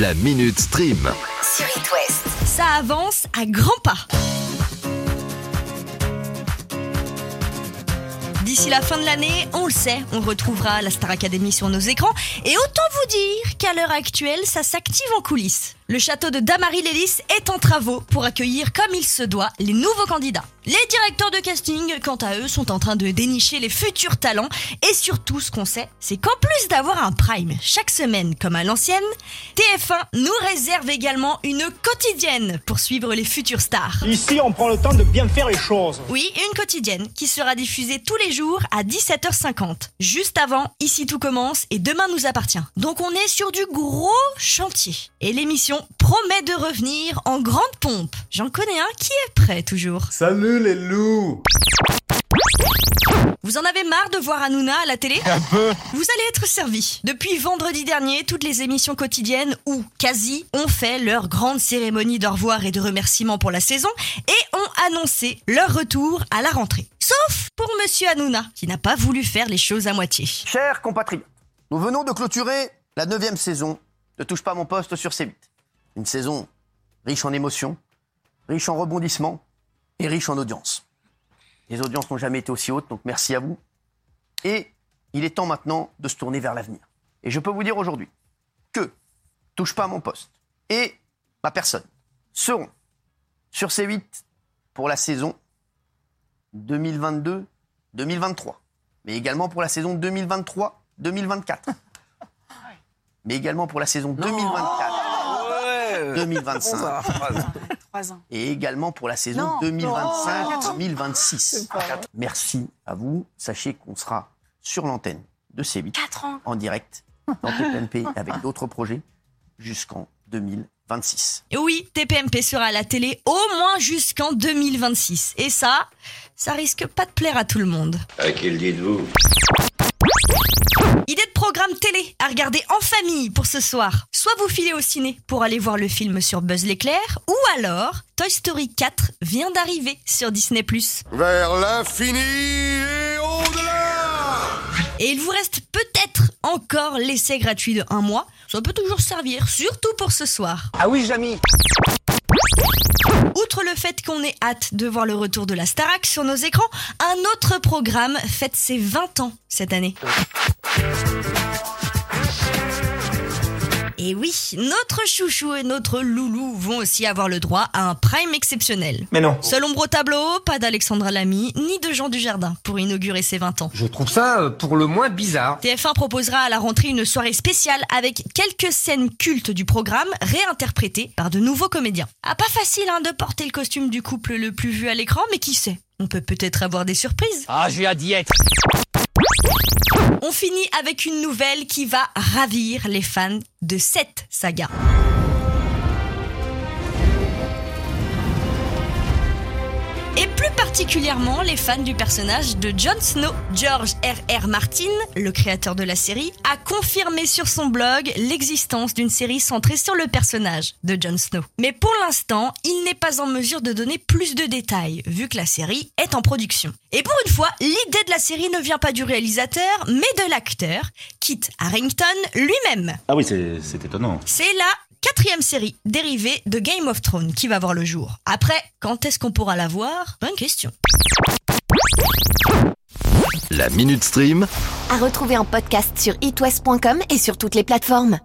La Minute Stream. sur It West. Ça avance à grands pas. D'ici la fin de l'année, on le sait, on retrouvera la Star Academy sur nos écrans. Et autant vous dire qu'à l'heure actuelle, ça s'active en coulisses. Le château de Damary-Lélis est en travaux pour accueillir comme il se doit les nouveaux candidats. Les directeurs de casting, quant à eux, sont en train de dénicher les futurs talents. Et surtout, ce qu'on sait, c'est qu'en plus d'avoir un prime chaque semaine comme à l'ancienne, TF1 nous réserve également une quotidienne pour suivre les futures stars. Ici, on prend le temps de bien faire les choses. Oui, une quotidienne qui sera diffusée tous les jours à 17h50. Juste avant, ici tout commence et demain nous appartient. Donc on est sur du gros chantier. Et l'émission promet de revenir en grande pompe. J'en connais un qui est prêt toujours. Salut les loups Vous en avez marre de voir Hanouna à la télé Un peu Vous allez être servi. Depuis vendredi dernier, toutes les émissions quotidiennes, ou quasi, ont fait leur grande cérémonie d'au revoir et de remerciement pour la saison et ont annoncé leur retour à la rentrée. Sauf pour Monsieur Hanouna, qui n'a pas voulu faire les choses à moitié. Chers compatriotes, nous venons de clôturer la neuvième saison de Touche pas mon poste sur C8. Une saison riche en émotions, riche en rebondissements et riche en audience. Les audiences n'ont jamais été aussi hautes, donc merci à vous. Et il est temps maintenant de se tourner vers l'avenir. Et je peux vous dire aujourd'hui que Touche pas à mon poste et ma personne seront sur C8 pour la saison 2022-2023, mais également pour la saison 2023-2024, mais également pour la saison 2024-2025, et également pour la saison 2025-2026. Merci à vous. Sachez qu'on sera sur l'antenne de C8 en direct dans TPMP avec d'autres projets jusqu'en 2026. Et oui, TPMP sera à la télé au moins jusqu'en 2026. Et ça, ça risque pas de plaire à tout le monde. À qui le dites-vous? Idée de programme télé à regarder en famille pour ce soir. Soit vous filez au ciné pour aller voir le film sur Buzz l'éclair, ou alors Toy Story 4 vient d'arriver sur Disney+. Vers l'infini et au-delà Et il vous reste peut-être encore l'essai gratuit de un mois. Ça peut toujours servir, surtout pour ce soir. Ah oui, Jamy Outre le fait qu'on ait hâte de voir le retour de la Starac sur nos écrans, un autre programme fête ses 20 ans cette année. Et oui, notre chouchou et notre loulou vont aussi avoir le droit à un prime exceptionnel. Mais non. Seul ombre au tableau, pas d'Alexandra Lamy, ni de Jean Dujardin pour inaugurer ses 20 ans. Je trouve ça euh, pour le moins bizarre. TF1 proposera à la rentrée une soirée spéciale avec quelques scènes cultes du programme réinterprétées par de nouveaux comédiens. Ah, pas facile hein, de porter le costume du couple le plus vu à l'écran, mais qui sait On peut peut-être avoir des surprises. Ah, j'ai hâte d'y être. On finit avec une nouvelle qui va ravir les fans de cette saga. Particulièrement les fans du personnage de Jon Snow. George R.R. Martin, le créateur de la série, a confirmé sur son blog l'existence d'une série centrée sur le personnage de Jon Snow. Mais pour l'instant, il n'est pas en mesure de donner plus de détails, vu que la série est en production. Et pour une fois, l'idée de la série ne vient pas du réalisateur, mais de l'acteur, Kit Harington lui-même. Ah oui, c'est étonnant. C'est la quatrième série dérivée de Game of Thrones qui va voir le jour. Après, quand est-ce qu'on pourra la voir? Bonne question. La Minute Stream. À retrouver en podcast sur itwest.com et sur toutes les plateformes.